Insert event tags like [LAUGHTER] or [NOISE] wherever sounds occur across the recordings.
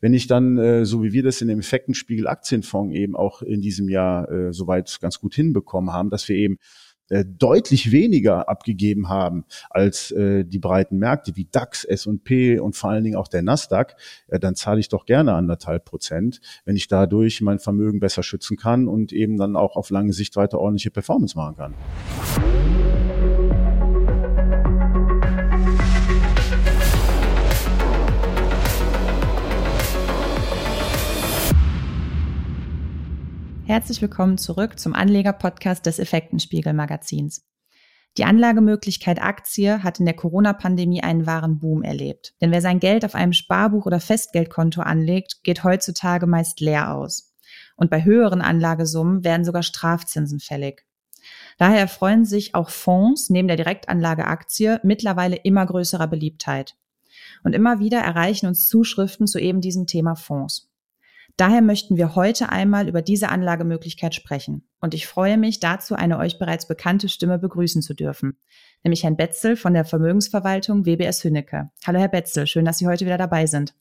Wenn ich dann, äh, so wie wir das in dem Effektenspiegel Aktienfonds eben auch in diesem Jahr äh, soweit ganz gut hinbekommen haben, dass wir eben äh, deutlich weniger abgegeben haben als äh, die breiten Märkte wie DAX, S&P und vor allen Dingen auch der Nasdaq, äh, dann zahle ich doch gerne anderthalb Prozent, wenn ich dadurch mein Vermögen besser schützen kann und eben dann auch auf lange Sicht weiter ordentliche Performance machen kann. Herzlich willkommen zurück zum Anleger-Podcast des Effektenspiegel-Magazins. Die Anlagemöglichkeit Aktie hat in der Corona-Pandemie einen wahren Boom erlebt. Denn wer sein Geld auf einem Sparbuch oder Festgeldkonto anlegt, geht heutzutage meist leer aus. Und bei höheren Anlagesummen werden sogar Strafzinsen fällig. Daher erfreuen sich auch Fonds neben der Direktanlage Aktie mittlerweile immer größerer Beliebtheit. Und immer wieder erreichen uns Zuschriften zu eben diesem Thema Fonds. Daher möchten wir heute einmal über diese Anlagemöglichkeit sprechen. Und ich freue mich dazu, eine euch bereits bekannte Stimme begrüßen zu dürfen, nämlich Herrn Betzel von der Vermögensverwaltung WBS Hünnecke. Hallo Herr Betzel, schön, dass Sie heute wieder dabei sind.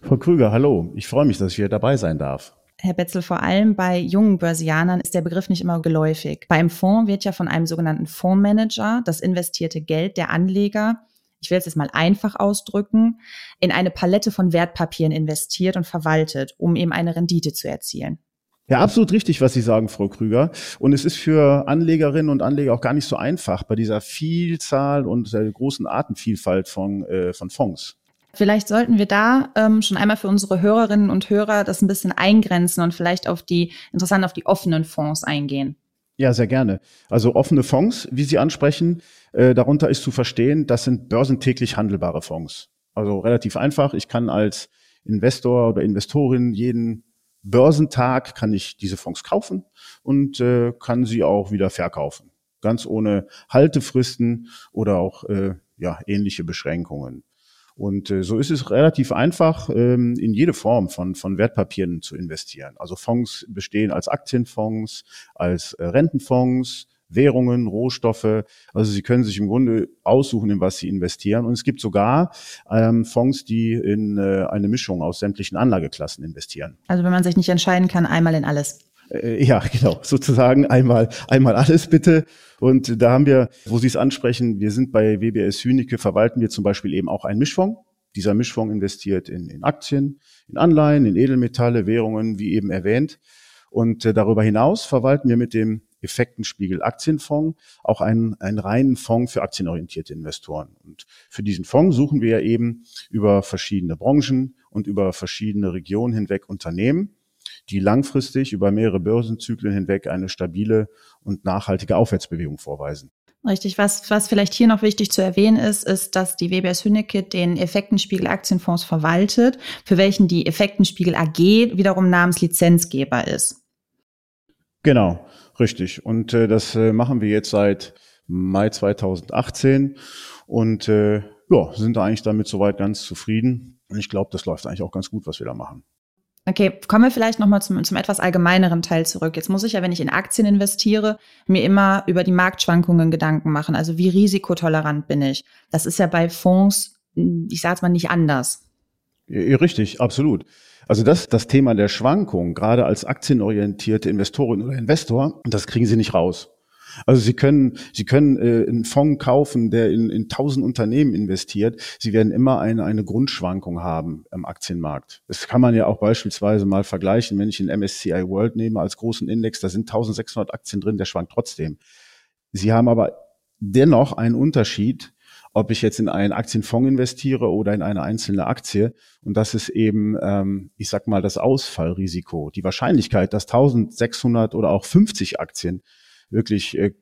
Frau Krüger, hallo. Ich freue mich, dass ich wieder dabei sein darf. Herr Betzel, vor allem bei jungen Börsianern ist der Begriff nicht immer geläufig. Beim Fonds wird ja von einem sogenannten Fondsmanager das investierte Geld der Anleger ich will es jetzt mal einfach ausdrücken, in eine Palette von Wertpapieren investiert und verwaltet, um eben eine Rendite zu erzielen. Ja, absolut richtig, was Sie sagen, Frau Krüger. Und es ist für Anlegerinnen und Anleger auch gar nicht so einfach bei dieser Vielzahl und der großen Artenvielfalt von, äh, von Fonds. Vielleicht sollten wir da ähm, schon einmal für unsere Hörerinnen und Hörer das ein bisschen eingrenzen und vielleicht auf die, interessant auf die offenen Fonds eingehen. Ja, sehr gerne. Also offene Fonds, wie Sie ansprechen, äh, darunter ist zu verstehen, das sind börsentäglich handelbare Fonds. Also relativ einfach. Ich kann als Investor oder Investorin jeden Börsentag kann ich diese Fonds kaufen und äh, kann sie auch wieder verkaufen. Ganz ohne Haltefristen oder auch äh, ja, ähnliche Beschränkungen. Und äh, so ist es relativ einfach, ähm, in jede Form von, von Wertpapieren zu investieren. Also Fonds bestehen als Aktienfonds, als äh, Rentenfonds, Währungen, Rohstoffe. Also Sie können sich im Grunde aussuchen, in was Sie investieren. Und es gibt sogar ähm, Fonds, die in äh, eine Mischung aus sämtlichen Anlageklassen investieren. Also wenn man sich nicht entscheiden kann, einmal in alles. Äh, ja, [LAUGHS] genau, sozusagen einmal, einmal alles bitte. Und da haben wir, wo Sie es ansprechen, wir sind bei WBS Hünike, verwalten wir zum Beispiel eben auch einen Mischfonds. Dieser Mischfonds investiert in, in Aktien, in Anleihen, in Edelmetalle, Währungen, wie eben erwähnt. Und äh, darüber hinaus verwalten wir mit dem Effektenspiegel Aktienfonds auch einen, einen reinen Fonds für aktienorientierte Investoren. Und für diesen Fonds suchen wir eben über verschiedene Branchen und über verschiedene Regionen hinweg Unternehmen, die langfristig über mehrere Börsenzyklen hinweg eine stabile und nachhaltige Aufwärtsbewegung vorweisen. Richtig. Was, was vielleicht hier noch wichtig zu erwähnen ist, ist, dass die WBS Hünnecke den Effektenspiegel Aktienfonds verwaltet, für welchen die Effektenspiegel AG wiederum Namenslizenzgeber ist. Genau, richtig. Und äh, das äh, machen wir jetzt seit Mai 2018 und äh, ja, sind da eigentlich damit soweit ganz zufrieden. Und ich glaube, das läuft eigentlich auch ganz gut, was wir da machen. Okay, kommen wir vielleicht nochmal zum, zum etwas allgemeineren Teil zurück. Jetzt muss ich ja, wenn ich in Aktien investiere, mir immer über die Marktschwankungen Gedanken machen. Also wie risikotolerant bin ich? Das ist ja bei Fonds, ich sage es mal, nicht anders. Richtig, absolut. Also das, das Thema der Schwankung, gerade als aktienorientierte Investorin oder Investor, das kriegen Sie nicht raus. Also Sie können, Sie können äh, einen Fonds kaufen, der in, in tausend Unternehmen investiert. Sie werden immer eine, eine Grundschwankung haben im Aktienmarkt. Das kann man ja auch beispielsweise mal vergleichen, wenn ich den MSCI World nehme als großen Index, da sind 1600 Aktien drin, der schwankt trotzdem. Sie haben aber dennoch einen Unterschied, ob ich jetzt in einen Aktienfonds investiere oder in eine einzelne Aktie. Und das ist eben, ähm, ich sag mal, das Ausfallrisiko. Die Wahrscheinlichkeit, dass 1600 oder auch 50 Aktien wirklich äh,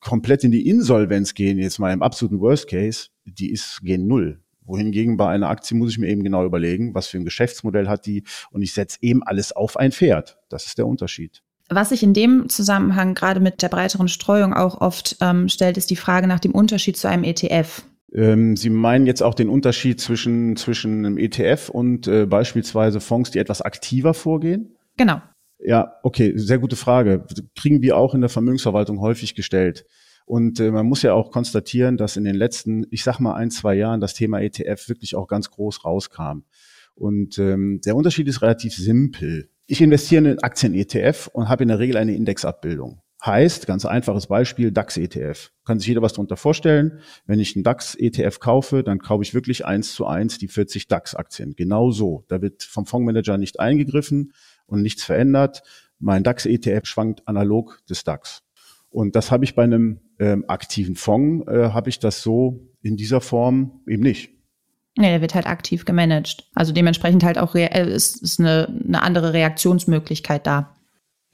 komplett in die Insolvenz gehen, jetzt mal im absoluten Worst Case, die ist gehen null. Wohingegen bei einer Aktie muss ich mir eben genau überlegen, was für ein Geschäftsmodell hat die und ich setze eben alles auf ein Pferd. Das ist der Unterschied. Was sich in dem Zusammenhang gerade mit der breiteren Streuung auch oft ähm, stellt, ist die Frage nach dem Unterschied zu einem ETF. Ähm, Sie meinen jetzt auch den Unterschied zwischen, zwischen einem ETF und äh, beispielsweise Fonds, die etwas aktiver vorgehen? Genau. Ja, okay, sehr gute Frage. Kriegen wir auch in der Vermögensverwaltung häufig gestellt. Und äh, man muss ja auch konstatieren, dass in den letzten, ich sag mal ein, zwei Jahren das Thema ETF wirklich auch ganz groß rauskam. Und ähm, der Unterschied ist relativ simpel. Ich investiere in Aktien-ETF und habe in der Regel eine Indexabbildung. Heißt, ganz einfaches Beispiel, DAX-ETF. Kann sich jeder was darunter vorstellen. Wenn ich einen DAX-ETF kaufe, dann kaufe ich wirklich eins zu eins die 40 DAX-Aktien. Genau so. Da wird vom Fondsmanager nicht eingegriffen und nichts verändert. Mein DAX-ETF schwankt analog des DAX. Und das habe ich bei einem ähm, aktiven Fonds, äh, habe ich das so in dieser Form eben nicht. Ja, der wird halt aktiv gemanagt. Also dementsprechend halt auch äh, ist, ist eine, eine andere Reaktionsmöglichkeit da.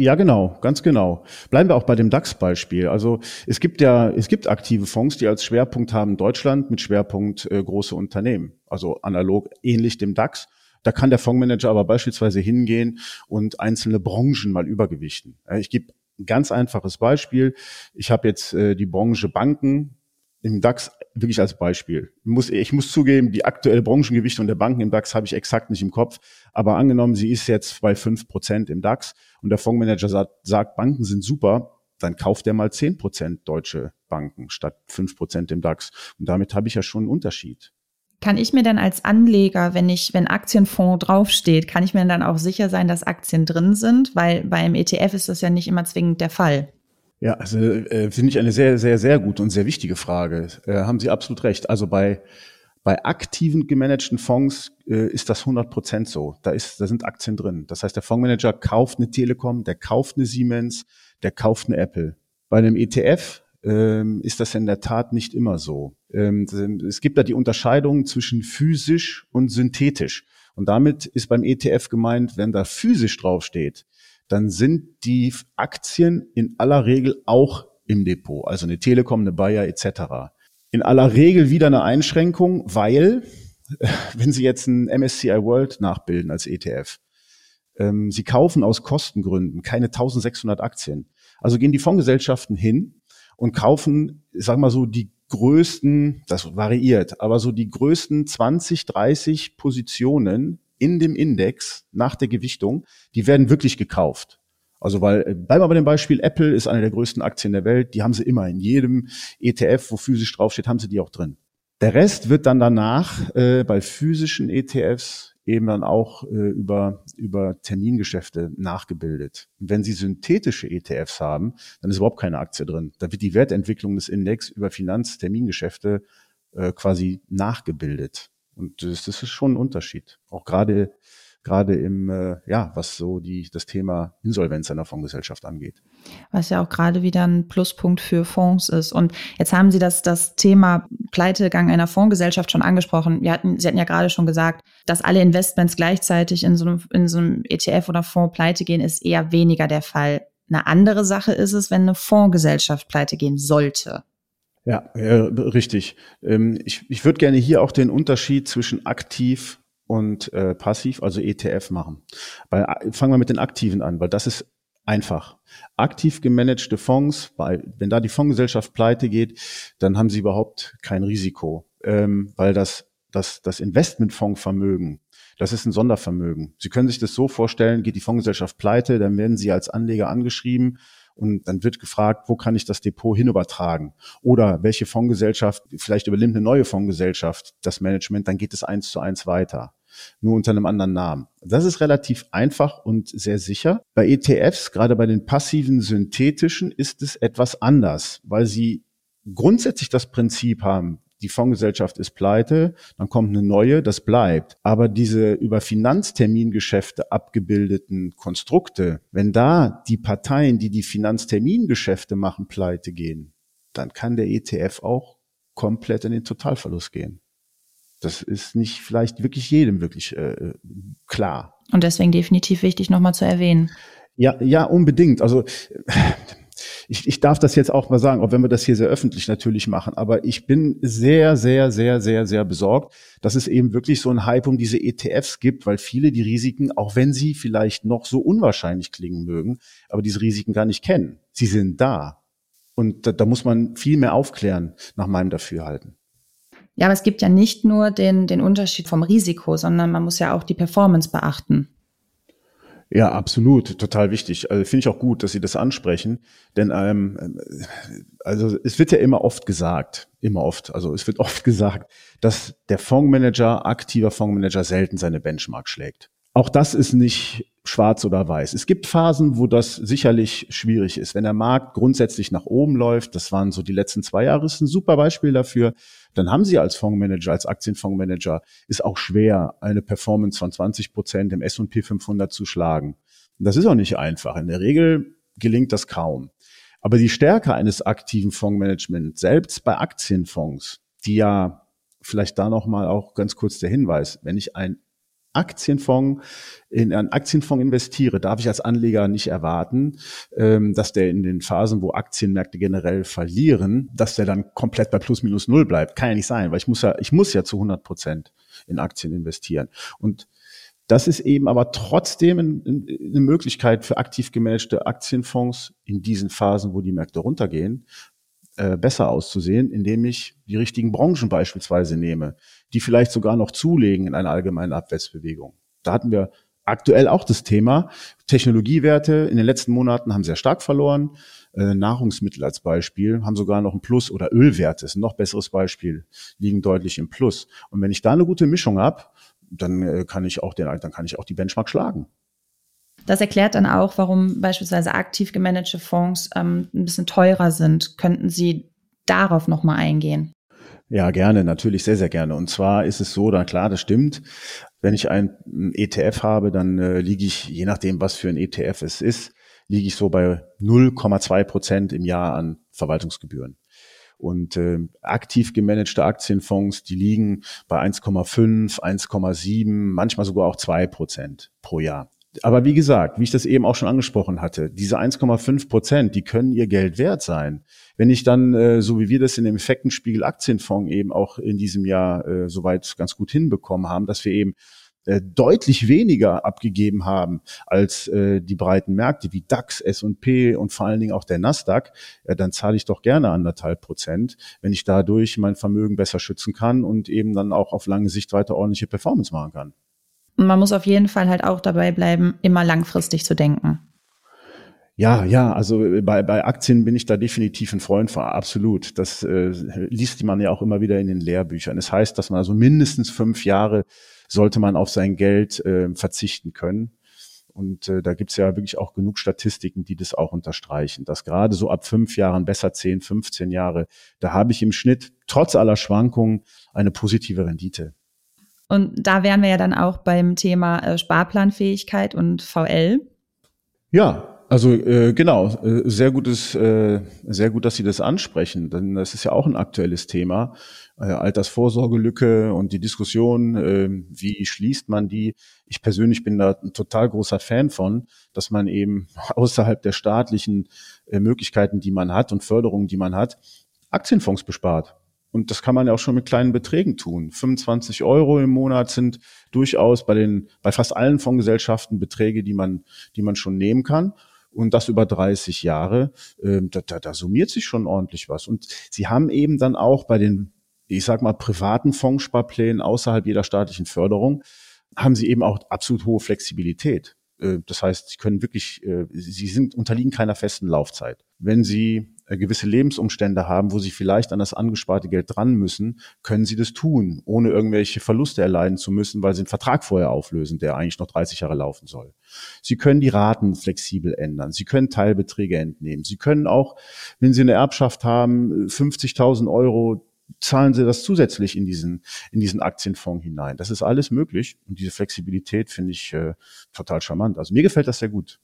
Ja, genau, ganz genau. Bleiben wir auch bei dem DAX-Beispiel. Also es gibt ja, es gibt aktive Fonds, die als Schwerpunkt haben Deutschland mit Schwerpunkt äh, große Unternehmen. Also analog ähnlich dem DAX. Da kann der Fondsmanager aber beispielsweise hingehen und einzelne Branchen mal übergewichten. Ich gebe ein ganz einfaches Beispiel. Ich habe jetzt äh, die Branche Banken im DAX wirklich als Beispiel. Ich muss, zugeben, die aktuelle Branchengewichtung der Banken im DAX habe ich exakt nicht im Kopf. Aber angenommen, sie ist jetzt bei fünf Prozent im DAX und der Fondsmanager sagt, sagt, Banken sind super, dann kauft er mal zehn Prozent deutsche Banken statt fünf Prozent im DAX. Und damit habe ich ja schon einen Unterschied. Kann ich mir dann als Anleger, wenn ich, wenn Aktienfonds draufsteht, kann ich mir dann auch sicher sein, dass Aktien drin sind? Weil beim ETF ist das ja nicht immer zwingend der Fall. Ja, also äh, finde ich eine sehr, sehr, sehr gute und sehr wichtige Frage. Äh, haben Sie absolut recht. Also bei, bei aktiven gemanagten Fonds äh, ist das 100 Prozent so. Da, ist, da sind Aktien drin. Das heißt, der Fondsmanager kauft eine Telekom, der kauft eine Siemens, der kauft eine Apple. Bei einem ETF ähm, ist das in der Tat nicht immer so. Ähm, es gibt da die Unterscheidung zwischen physisch und synthetisch. Und damit ist beim ETF gemeint, wenn da physisch draufsteht, dann sind die Aktien in aller Regel auch im Depot, also eine Telekom, eine Bayer etc. In aller Regel wieder eine Einschränkung, weil [LAUGHS] wenn Sie jetzt ein MSCI World nachbilden als ETF, ähm, Sie kaufen aus Kostengründen keine 1600 Aktien. Also gehen die Fondsgesellschaften hin und kaufen, sag mal so, die größten, das variiert, aber so die größten 20, 30 Positionen in dem Index nach der Gewichtung, die werden wirklich gekauft. Also weil, äh, bleiben wir bei dem Beispiel, Apple ist eine der größten Aktien der Welt, die haben sie immer in jedem ETF, wo physisch draufsteht, haben sie die auch drin. Der Rest wird dann danach äh, bei physischen ETFs eben dann auch äh, über, über Termingeschäfte nachgebildet. wenn Sie synthetische ETFs haben, dann ist überhaupt keine Aktie drin. Da wird die Wertentwicklung des Index über Finanztermingeschäfte äh, quasi nachgebildet. Und das, das ist schon ein Unterschied. Auch gerade gerade im, äh, ja, was so die, das Thema Insolvenz einer Fondsgesellschaft angeht. Was ja auch gerade wieder ein Pluspunkt für Fonds ist. Und jetzt haben Sie das, das Thema Pleitegang einer Fondsgesellschaft schon angesprochen. Wir hatten, Sie hatten ja gerade schon gesagt, dass alle Investments gleichzeitig in so einem, in so einem ETF oder Fonds pleite gehen, ist eher weniger der Fall. Eine andere Sache ist es, wenn eine Fondsgesellschaft pleite gehen sollte. Ja, richtig. Ähm, ich ich würde gerne hier auch den Unterschied zwischen aktiv und äh, passiv, also ETF machen. Weil, äh, fangen wir mit den Aktiven an, weil das ist einfach. Aktiv gemanagte Fonds, weil wenn da die Fondsgesellschaft pleite geht, dann haben sie überhaupt kein Risiko, ähm, weil das, das, das Investmentfondsvermögen, das ist ein Sondervermögen. Sie können sich das so vorstellen, geht die Fondsgesellschaft pleite, dann werden Sie als Anleger angeschrieben und dann wird gefragt, wo kann ich das Depot hinübertragen? Oder welche Fondsgesellschaft, vielleicht übernimmt eine neue Fondsgesellschaft das Management, dann geht es eins zu eins weiter nur unter einem anderen Namen. Das ist relativ einfach und sehr sicher. Bei ETFs, gerade bei den passiven synthetischen, ist es etwas anders, weil sie grundsätzlich das Prinzip haben, die Fondsgesellschaft ist pleite, dann kommt eine neue, das bleibt. Aber diese über Finanztermingeschäfte abgebildeten Konstrukte, wenn da die Parteien, die die Finanztermingeschäfte machen, pleite gehen, dann kann der ETF auch komplett in den Totalverlust gehen. Das ist nicht vielleicht wirklich jedem wirklich äh, klar. Und deswegen definitiv wichtig, nochmal zu erwähnen. Ja, ja, unbedingt. Also ich, ich darf das jetzt auch mal sagen, auch wenn wir das hier sehr öffentlich natürlich machen, aber ich bin sehr, sehr, sehr, sehr, sehr besorgt, dass es eben wirklich so ein Hype um diese ETFs gibt, weil viele die Risiken, auch wenn sie vielleicht noch so unwahrscheinlich klingen mögen, aber diese Risiken gar nicht kennen. Sie sind da. Und da, da muss man viel mehr aufklären, nach meinem Dafürhalten. Ja, aber es gibt ja nicht nur den, den Unterschied vom Risiko, sondern man muss ja auch die Performance beachten. Ja, absolut, total wichtig. Also finde ich auch gut, dass Sie das ansprechen, denn ähm, also es wird ja immer oft gesagt, immer oft, also es wird [LAUGHS] oft gesagt, dass der Fondsmanager, aktiver Fondsmanager selten seine Benchmark schlägt. Auch das ist nicht schwarz oder weiß. Es gibt Phasen, wo das sicherlich schwierig ist. Wenn der Markt grundsätzlich nach oben läuft, das waren so die letzten zwei Jahre, ist ein super Beispiel dafür, dann haben Sie als Fondsmanager, als Aktienfondsmanager, ist auch schwer, eine Performance von 20 Prozent im S&P 500 zu schlagen. Das ist auch nicht einfach. In der Regel gelingt das kaum. Aber die Stärke eines aktiven Fondsmanagements, selbst bei Aktienfonds, die ja vielleicht da nochmal auch ganz kurz der Hinweis, wenn ich ein Aktienfonds, in einen Aktienfonds investiere, darf ich als Anleger nicht erwarten, ähm, dass der in den Phasen, wo Aktienmärkte generell verlieren, dass der dann komplett bei plus minus null bleibt. Kann ja nicht sein, weil ich muss ja, ich muss ja zu 100 Prozent in Aktien investieren. Und das ist eben aber trotzdem eine Möglichkeit für aktiv gemanagte Aktienfonds in diesen Phasen, wo die Märkte runtergehen, äh, besser auszusehen, indem ich die richtigen Branchen beispielsweise nehme, die vielleicht sogar noch zulegen in einer allgemeinen Abwärtsbewegung. Da hatten wir aktuell auch das Thema. Technologiewerte in den letzten Monaten haben sehr stark verloren. Äh, Nahrungsmittel als Beispiel haben sogar noch ein Plus oder Ölwerte ist ein noch besseres Beispiel, liegen deutlich im Plus. Und wenn ich da eine gute Mischung habe, dann äh, kann ich auch den, dann kann ich auch die Benchmark schlagen. Das erklärt dann auch, warum beispielsweise aktiv gemanagte Fonds ähm, ein bisschen teurer sind. Könnten Sie darauf nochmal eingehen? Ja, gerne, natürlich sehr, sehr gerne. Und zwar ist es so, da klar, das stimmt. Wenn ich ein ETF habe, dann äh, liege ich, je nachdem, was für ein ETF es ist, liege ich so bei 0,2 Prozent im Jahr an Verwaltungsgebühren. Und äh, aktiv gemanagte Aktienfonds, die liegen bei 1,5, 1,7, manchmal sogar auch zwei Prozent pro Jahr. Aber wie gesagt, wie ich das eben auch schon angesprochen hatte, diese 1,5 Prozent, die können ihr Geld wert sein. Wenn ich dann, äh, so wie wir das in dem Effektenspiegel Aktienfonds eben auch in diesem Jahr äh, soweit ganz gut hinbekommen haben, dass wir eben äh, deutlich weniger abgegeben haben als äh, die breiten Märkte wie DAX, S&P und vor allen Dingen auch der Nasdaq, äh, dann zahle ich doch gerne anderthalb Prozent, wenn ich dadurch mein Vermögen besser schützen kann und eben dann auch auf lange Sicht weiter ordentliche Performance machen kann. Man muss auf jeden Fall halt auch dabei bleiben, immer langfristig zu denken. Ja, ja, also äh, bei, bei Aktien bin ich da definitiv ein Freund von, absolut. Das äh, liest man ja auch immer wieder in den Lehrbüchern. Es das heißt, dass man also mindestens fünf Jahre sollte man auf sein Geld äh, verzichten können. Und äh, da gibt's ja wirklich auch genug Statistiken, die das auch unterstreichen, dass gerade so ab fünf Jahren, besser zehn, 15 Jahre, da habe ich im Schnitt trotz aller Schwankungen eine positive Rendite. Und da wären wir ja dann auch beim Thema äh, Sparplanfähigkeit und VL. Ja, also äh, genau, äh, sehr gutes, äh, sehr gut, dass Sie das ansprechen, denn das ist ja auch ein aktuelles Thema. Äh, Altersvorsorgelücke und die Diskussion, äh, wie schließt man die? Ich persönlich bin da ein total großer Fan von, dass man eben [LAUGHS] außerhalb der staatlichen äh, Möglichkeiten, die man hat und Förderungen, die man hat, Aktienfonds bespart. Und das kann man ja auch schon mit kleinen Beträgen tun. 25 Euro im Monat sind durchaus bei den, bei fast allen Fondsgesellschaften Beträge, die man, die man schon nehmen kann und das über 30 Jahre, äh, da, da, da summiert sich schon ordentlich was. Und sie haben eben dann auch bei den, ich sag mal, privaten Fondssparplänen außerhalb jeder staatlichen Förderung, haben sie eben auch absolut hohe Flexibilität. Äh, das heißt, sie können wirklich, äh, sie sind unterliegen keiner festen Laufzeit. Wenn sie gewisse Lebensumstände haben, wo sie vielleicht an das angesparte Geld dran müssen, können sie das tun, ohne irgendwelche Verluste erleiden zu müssen, weil sie einen Vertrag vorher auflösen, der eigentlich noch 30 Jahre laufen soll. Sie können die Raten flexibel ändern. Sie können Teilbeträge entnehmen. Sie können auch, wenn Sie eine Erbschaft haben, 50.000 Euro zahlen sie das zusätzlich in diesen, in diesen Aktienfonds hinein. Das ist alles möglich und diese Flexibilität finde ich äh, total charmant. Also mir gefällt das sehr gut.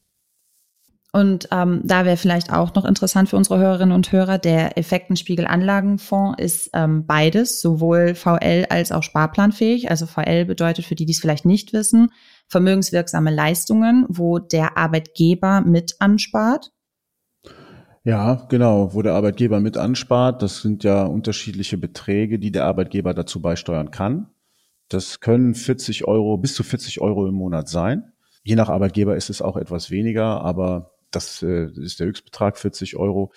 Und ähm, da wäre vielleicht auch noch interessant für unsere Hörerinnen und Hörer, der Effektenspiegel Anlagenfonds ist ähm, beides, sowohl VL als auch sparplanfähig. Also VL bedeutet für die, die es vielleicht nicht wissen, vermögenswirksame Leistungen, wo der Arbeitgeber mit anspart. Ja, genau, wo der Arbeitgeber mit anspart. Das sind ja unterschiedliche Beträge, die der Arbeitgeber dazu beisteuern kann. Das können 40 Euro, bis zu 40 Euro im Monat sein. Je nach Arbeitgeber ist es auch etwas weniger, aber das äh, ist der Höchstbetrag, 40 Euro.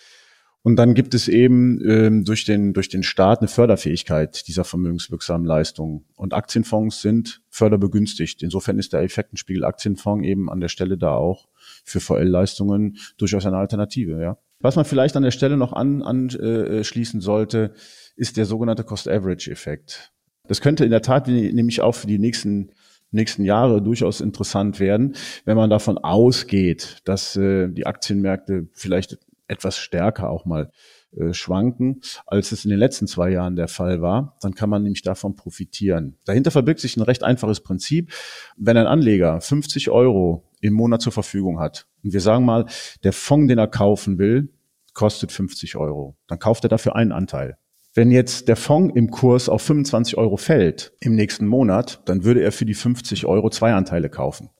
Und dann gibt es eben ähm, durch, den, durch den Staat eine Förderfähigkeit dieser vermögenswirksamen Leistungen. Und Aktienfonds sind förderbegünstigt. Insofern ist der Effektenspiegel Aktienfonds eben an der Stelle da auch für VL-Leistungen durchaus eine Alternative. Ja. Was man vielleicht an der Stelle noch anschließen an, äh, sollte, ist der sogenannte Cost-Average-Effekt. Das könnte in der Tat nämlich auch für die nächsten nächsten Jahre durchaus interessant werden, wenn man davon ausgeht, dass äh, die Aktienmärkte vielleicht etwas stärker auch mal äh, schwanken, als es in den letzten zwei Jahren der Fall war, dann kann man nämlich davon profitieren. Dahinter verbirgt sich ein recht einfaches Prinzip. Wenn ein Anleger 50 Euro im Monat zur Verfügung hat und wir sagen mal, der Fonds, den er kaufen will, kostet 50 Euro, dann kauft er dafür einen Anteil. Wenn jetzt der Fonds im Kurs auf 25 Euro fällt im nächsten Monat, dann würde er für die 50 Euro zwei Anteile kaufen.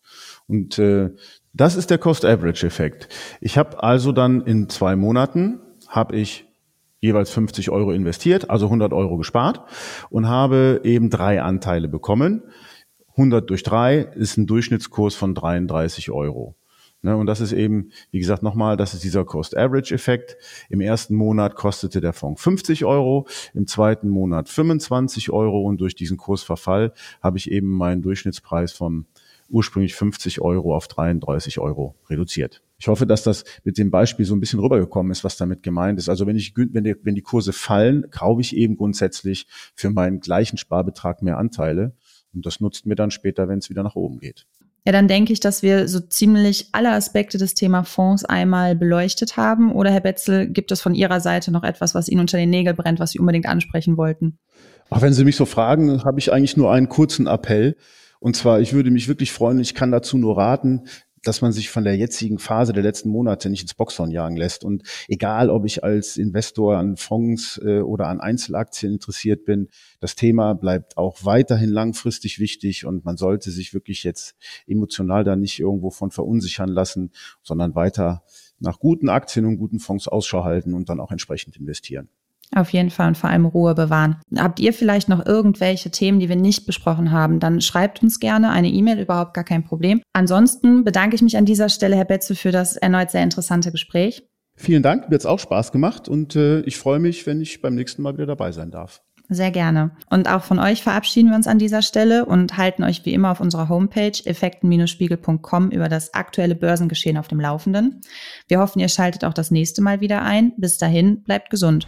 Und äh, das ist der Cost-Average-Effekt. Ich habe also dann in zwei Monaten, habe ich jeweils 50 Euro investiert, also 100 Euro gespart und habe eben drei Anteile bekommen. 100 durch drei ist ein Durchschnittskurs von 33 Euro. Ne, und das ist eben, wie gesagt, nochmal, das ist dieser Cost-Average-Effekt. Im ersten Monat kostete der Fonds 50 Euro, im zweiten Monat 25 Euro und durch diesen Kursverfall habe ich eben meinen Durchschnittspreis von ursprünglich 50 Euro auf 33 Euro reduziert. Ich hoffe, dass das mit dem Beispiel so ein bisschen rübergekommen ist, was damit gemeint ist. Also wenn ich, wenn die, wenn die Kurse fallen, kaufe ich eben grundsätzlich für meinen gleichen Sparbetrag mehr Anteile. Und das nutzt mir dann später, wenn es wieder nach oben geht. Ja, dann denke ich, dass wir so ziemlich alle Aspekte des Thema Fonds einmal beleuchtet haben. Oder Herr Betzel, gibt es von Ihrer Seite noch etwas, was Ihnen unter den Nägeln brennt, was Sie unbedingt ansprechen wollten? Ach, wenn Sie mich so fragen, habe ich eigentlich nur einen kurzen Appell. Und zwar, ich würde mich wirklich freuen, ich kann dazu nur raten, dass man sich von der jetzigen Phase der letzten Monate nicht ins Boxhorn jagen lässt. Und egal, ob ich als Investor an Fonds äh, oder an Einzelaktien interessiert bin, das Thema bleibt auch weiterhin langfristig wichtig und man sollte sich wirklich jetzt emotional da nicht irgendwo von verunsichern lassen, sondern weiter nach guten Aktien und guten Fonds Ausschau halten und dann auch entsprechend investieren. Auf jeden Fall und vor allem Ruhe bewahren. Habt ihr vielleicht noch irgendwelche Themen, die wir nicht besprochen haben? Dann schreibt uns gerne eine E-Mail, überhaupt gar kein Problem. Ansonsten bedanke ich mich an dieser Stelle, Herr Betzel, für das erneut sehr interessante Gespräch. Vielen Dank, mir hat es auch Spaß gemacht und äh, ich freue mich, wenn ich beim nächsten Mal wieder dabei sein darf. Sehr gerne. Und auch von euch verabschieden wir uns an dieser Stelle und halten euch wie immer auf unserer Homepage effekten-spiegel.com über das aktuelle Börsengeschehen auf dem Laufenden. Wir hoffen, ihr schaltet auch das nächste Mal wieder ein. Bis dahin, bleibt gesund.